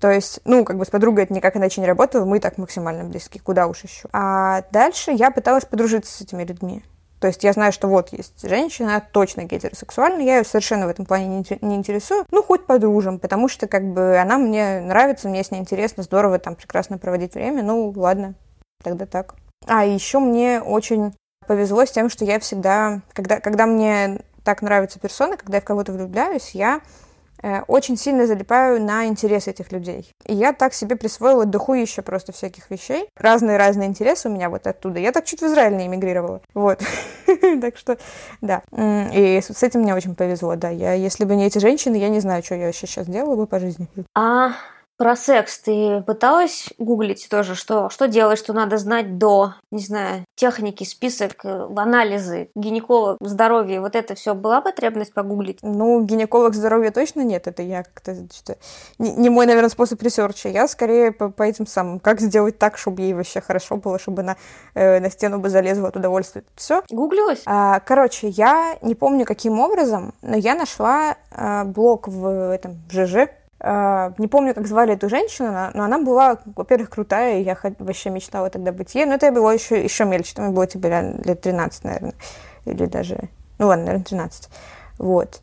то есть, ну, как бы с подругой это никак иначе не работало, мы так максимально близки, куда уж еще. А дальше я пыталась подружиться с этими людьми. То есть я знаю, что вот есть женщина, точно гетеросексуальная, я ее совершенно в этом плане не интересую. Ну, хоть подружим, потому что как бы она мне нравится, мне с ней интересно, здорово там прекрасно проводить время. Ну, ладно, тогда так. А еще мне очень повезло с тем, что я всегда, когда, когда мне так нравится персона, когда я в кого-то влюбляюсь, я очень сильно залипаю на интересы этих людей. И я так себе присвоила еще просто всяких вещей. Разные-разные интересы у меня вот оттуда. Я так чуть в Израиль не эмигрировала. Вот. так что, да. И с этим мне очень повезло, да. Я, если бы не эти женщины, я не знаю, что я вообще сейчас делала бы по жизни. А про секс ты пыталась гуглить тоже, что, что делать, что надо знать до, не знаю, техники, список, э, анализы, гинеколог, здоровье, вот это все была потребность погуглить? Ну, гинеколог здоровья точно нет, это я как-то, что не, не мой, наверное, способ research а, я скорее по, по этим самым, как сделать так, чтобы ей вообще хорошо было, чтобы на, э, на стену бы залезла от удовольствия. Все. Гуглилась? А, короче, я не помню, каким образом, но я нашла а, блог в этом в ЖЖ, не помню, как звали эту женщину, но она была, во-первых, крутая, и я вообще мечтала тогда быть ей, но это я была еще, еще мельче, там было типа лет 13, наверное, или даже, ну ладно, наверное, 13, вот.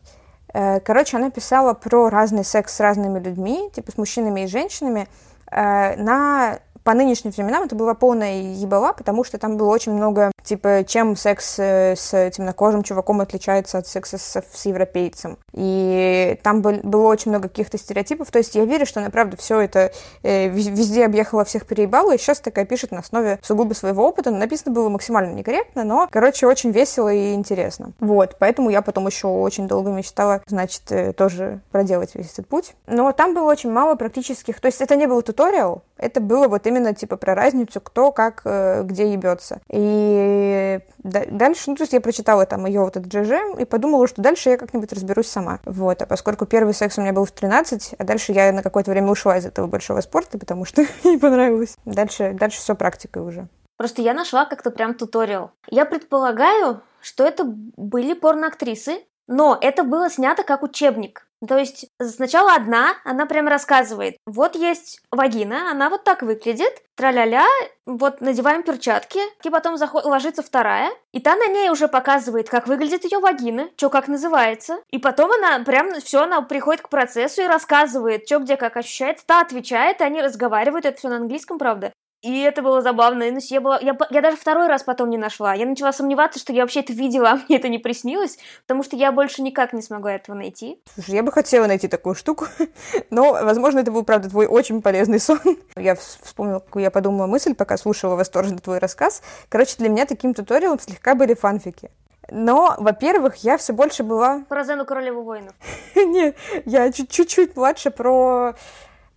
Э, короче, она писала про разный секс с разными людьми, типа с мужчинами и женщинами, э, на по нынешним временам это была полная ебала, потому что там было очень много, типа, чем секс э, с темнокожим чуваком отличается от секса с, с европейцем. И там был, было очень много каких-то стереотипов. То есть я верю, что она, правда, все это э, везде объехала, всех переебала, и сейчас такая пишет на основе сугубо своего опыта. Написано было максимально некорректно, но, короче, очень весело и интересно. Вот, поэтому я потом еще очень долго мечтала, значит, э, тоже проделать весь этот путь. Но там было очень мало практических... То есть это не был туториал, это было вот именно типа про разницу, кто как э, где ебется. И дальше, ну, то есть я прочитала там ее вот этот ЖЖ и подумала, что дальше я как-нибудь разберусь сама. Вот, а поскольку первый секс у меня был в 13, а дальше я на какое-то время ушла из этого большого спорта, потому что не понравилось. Дальше, дальше все практикой уже. Просто я нашла как-то прям туториал. Я предполагаю, что это были порноактрисы, но это было снято как учебник. То есть сначала одна, она прям рассказывает, вот есть вагина, она вот так выглядит, траля-ля, вот надеваем перчатки, и потом заход... ложится вторая, и та на ней уже показывает, как выглядит ее вагина, что как называется, и потом она прям все, она приходит к процессу и рассказывает, что где как ощущает, та отвечает, и они разговаривают, это все на английском, правда, И это было забавно. И, ну, я, была, я, я даже второй раз потом не нашла. Я начала сомневаться, что я вообще это видела, а мне это не приснилось, потому что я больше никак не смогла этого найти. Слушай, я бы хотела найти такую штуку, но, возможно, это был, правда, твой очень полезный сон. Я вспомнила, какую я подумала мысль, пока слушала восторженно твой рассказ. Короче, для меня таким туториалом слегка были фанфики. Но, во-первых, я все больше была... Про Зену Королеву воинов. Нет, я чуть-чуть младше про...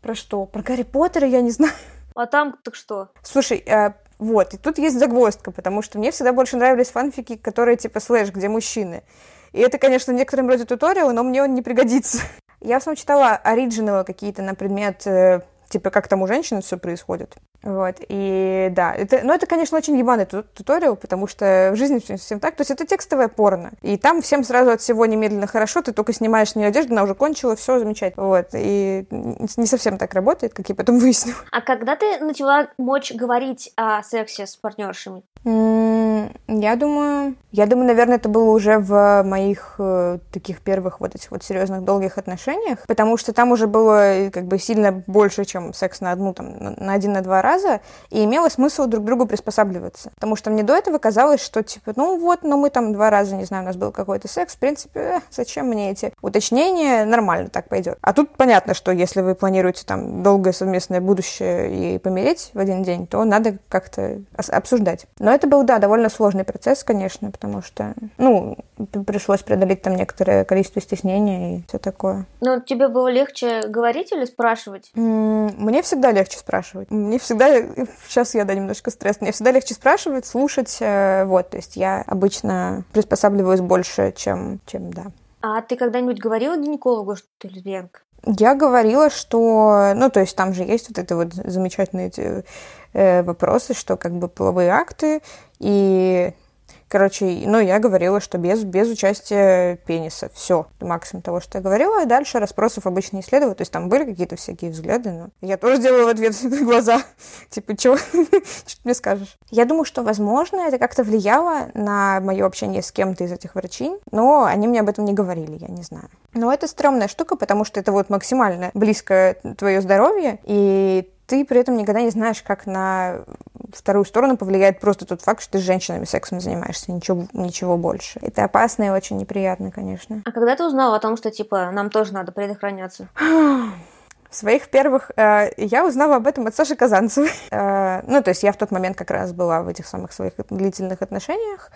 Про что? Про Гарри Поттера, я не знаю. А там так что? Слушай, э, вот, и тут есть загвоздка, потому что мне всегда больше нравились фанфики, которые типа слэш, где мужчины. И это, конечно, в некотором роде туториал, но мне он не пригодится. Я в основном читала оригиналы какие-то на предмет э, типа, как там у женщин все происходит. Вот, и да, это, ну, это, конечно, очень ебаный туториал, потому что в жизни все совсем так, то есть это текстовое порно, и там всем сразу от всего немедленно хорошо, ты только снимаешь с нее одежду, она уже кончила, все замечательно, вот, и не совсем так работает, как я потом выяснила. А когда ты начала мочь говорить о сексе с партнершами? Я думаю, я думаю, наверное, это было уже в моих э, таких первых вот этих вот серьезных долгих отношениях, потому что там уже было как бы сильно больше, чем секс на одну, там, на один, на два раза, и имело смысл друг к другу приспосабливаться. Потому что мне до этого казалось, что типа, ну вот, ну мы там два раза, не знаю, у нас был какой-то секс, в принципе, э, зачем мне эти уточнения, нормально так пойдет. А тут понятно, что если вы планируете там долгое совместное будущее и помереть в один день, то надо как-то обсуждать. Но это был, да, довольно сложный процесс, конечно, потому что, ну, пришлось преодолеть там некоторое количество стеснения и все такое. Но тебе было легче говорить или спрашивать? Мне всегда легче спрашивать. Мне всегда, сейчас я, да, немножко стресс, мне всегда легче спрашивать, слушать, э, вот, то есть я обычно приспосабливаюсь больше, чем, чем да. А ты когда-нибудь говорила гинекологу, что ты лесбиянка? Я говорила, что, ну, то есть там же есть вот это вот замечательные эти э, вопросы, что как бы половые акты и Короче, ну, я говорила, что без, без участия пениса. Все, максимум того, что я говорила. И дальше расспросов обычно не следовало. То есть там были какие-то всякие взгляды, но я тоже делала в ответ глаза. Типа, чего? Что ты мне скажешь? Я думаю, что, возможно, это как-то влияло на мое общение с кем-то из этих врачей, но они мне об этом не говорили, я не знаю. Но это стрёмная штука, потому что это вот максимально близко твое здоровье, и ты при этом никогда не знаешь, как на вторую сторону повлияет просто тот факт, что ты с женщинами сексом занимаешься, ничего, ничего больше. Это опасно и очень неприятно, конечно. А когда ты узнала о том, что, типа, нам тоже надо предохраняться? В своих первых... Э, я узнала об этом от Саши Казанцевой. Э, ну, то есть я в тот момент как раз была в этих самых своих длительных отношениях.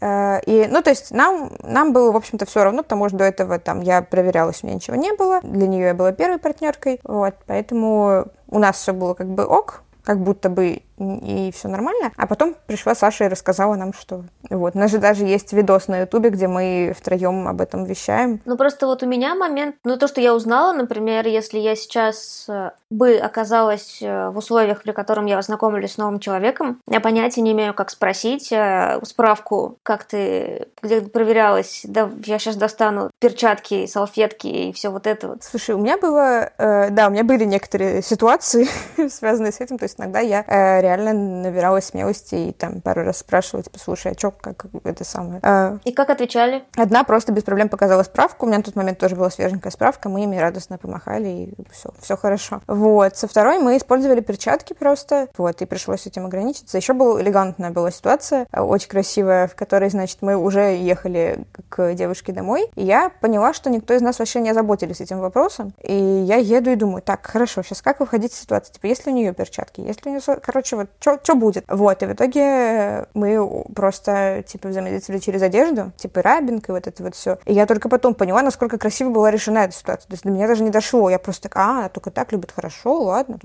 Э, и, ну, то есть нам, нам было, в общем-то, все равно, потому что до этого там я проверялась, у меня ничего не было. Для нее я была первой партнеркой. Вот, поэтому у нас все было как бы ок, как будто бы и все нормально. А потом пришла Саша и рассказала нам, что вот. У нас же даже есть видос на Ютубе, где мы втроем об этом вещаем. Ну просто вот у меня момент, ну то, что я узнала, например, если я сейчас э, бы оказалась э, в условиях, при котором я знакомлюсь с новым человеком, я понятия не имею, как спросить э, справку, как ты, где проверялась, да, я сейчас достану перчатки, салфетки и все вот это вот. Слушай, у меня было, э, да, у меня были некоторые ситуации, связанные с этим, то есть иногда я э, реально набиралась смелости и там пару раз спрашивала, типа, слушай, а чё, как это самое? А... И как отвечали? Одна просто без проблем показала справку, у меня на тот момент тоже была свеженькая справка, мы ими радостно помахали, и все, все хорошо. Вот, со второй мы использовали перчатки просто, вот, и пришлось этим ограничиться. Еще была элегантная была ситуация, очень красивая, в которой, значит, мы уже ехали к девушке домой, и я поняла, что никто из нас вообще не озаботились этим вопросом, и я еду и думаю, так, хорошо, сейчас как выходить из ситуации? Типа, если у нее перчатки, если у нее... Короче, вот что будет? Вот, и в итоге мы просто, типа, взаимодействовали через одежду, типа, рабинг и вот это вот все. И я только потом поняла, насколько красиво была решена эта ситуация. То есть до меня даже не дошло. Я просто такая, а, только так любит, хорошо, ладно.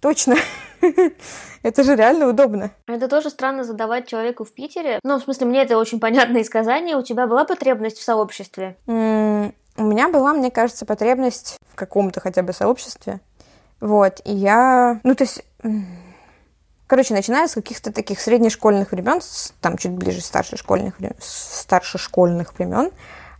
Точно. это же реально удобно. Это тоже странно задавать человеку в Питере. Ну, в смысле, мне это очень понятное из У тебя была потребность в сообществе? у меня была, мне кажется, потребность в каком-то хотя бы сообществе. Вот, и я... Ну, то есть Короче, начиная с каких-то таких среднешкольных времен, там чуть ближе старших школьных, старшешкольных времен,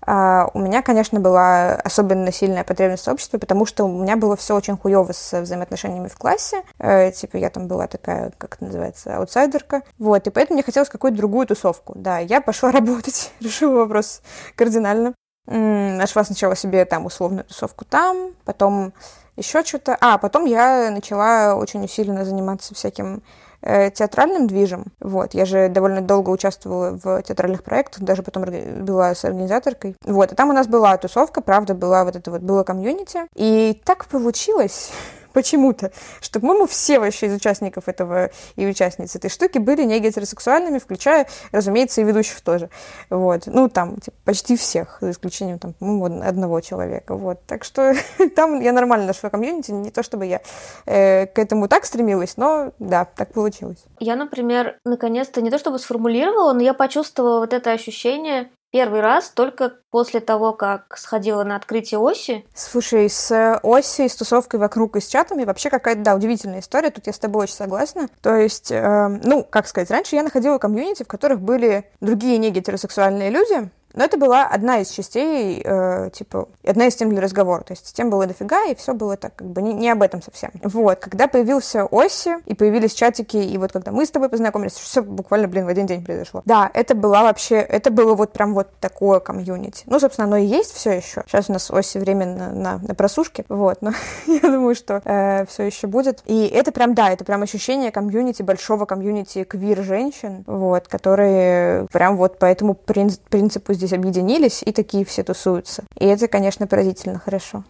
Uh, у меня, конечно, была особенно сильная потребность в сообществе, потому что у меня было все очень хуево с взаимоотношениями в классе. Uh, типа, я там была такая, как это называется, аутсайдерка. Вот, и поэтому мне хотелось какую-то другую тусовку. Да, я пошла работать, решила вопрос кардинально. Нашла сначала себе там условную тусовку там, потом еще что-то. А, потом я начала очень усиленно заниматься всяким э, театральным движем. Вот, я же довольно долго участвовала в театральных проектах, даже потом была с организаторкой. Вот, и там у нас была тусовка, правда, была вот это вот, было комьюнити. И так получилось, почему-то, что, по-моему, все вообще из участников этого и участниц этой штуки были не гетеросексуальными, включая, разумеется, и ведущих тоже. Вот. Ну, там, типа, почти всех, за исключением, там, по-моему, одного человека. Вот. Так что там я нормально нашла комьюнити, не то чтобы я э, к этому так стремилась, но да, так получилось. Я, например, наконец-то не то чтобы сформулировала, но я почувствовала вот это ощущение Первый раз только после того, как сходила на открытие оси. Слушай, с оси, с тусовкой вокруг и с чатами вообще какая-то, да, удивительная история. Тут я с тобой очень согласна. То есть, э, ну, как сказать, раньше я находила комьюнити, в которых были другие не гетеросексуальные люди, но это была одна из частей, э, типа, одна из тем для разговора. То есть тем было дофига, и все было так, как бы не, не об этом совсем. Вот, когда появился Оси, и появились чатики, и вот когда мы с тобой познакомились, все буквально, блин, в один день произошло. Да, это была вообще, это было вот прям вот такое комьюнити. Ну, собственно, оно и есть все еще. Сейчас у нас Оси временно на, на просушке, вот, но я думаю, что э, все еще будет. И это прям, да, это прям ощущение комьюнити, большого комьюнити квир-женщин, вот, которые прям вот по этому принципу здесь объединились и такие все тусуются. И это, конечно, поразительно хорошо.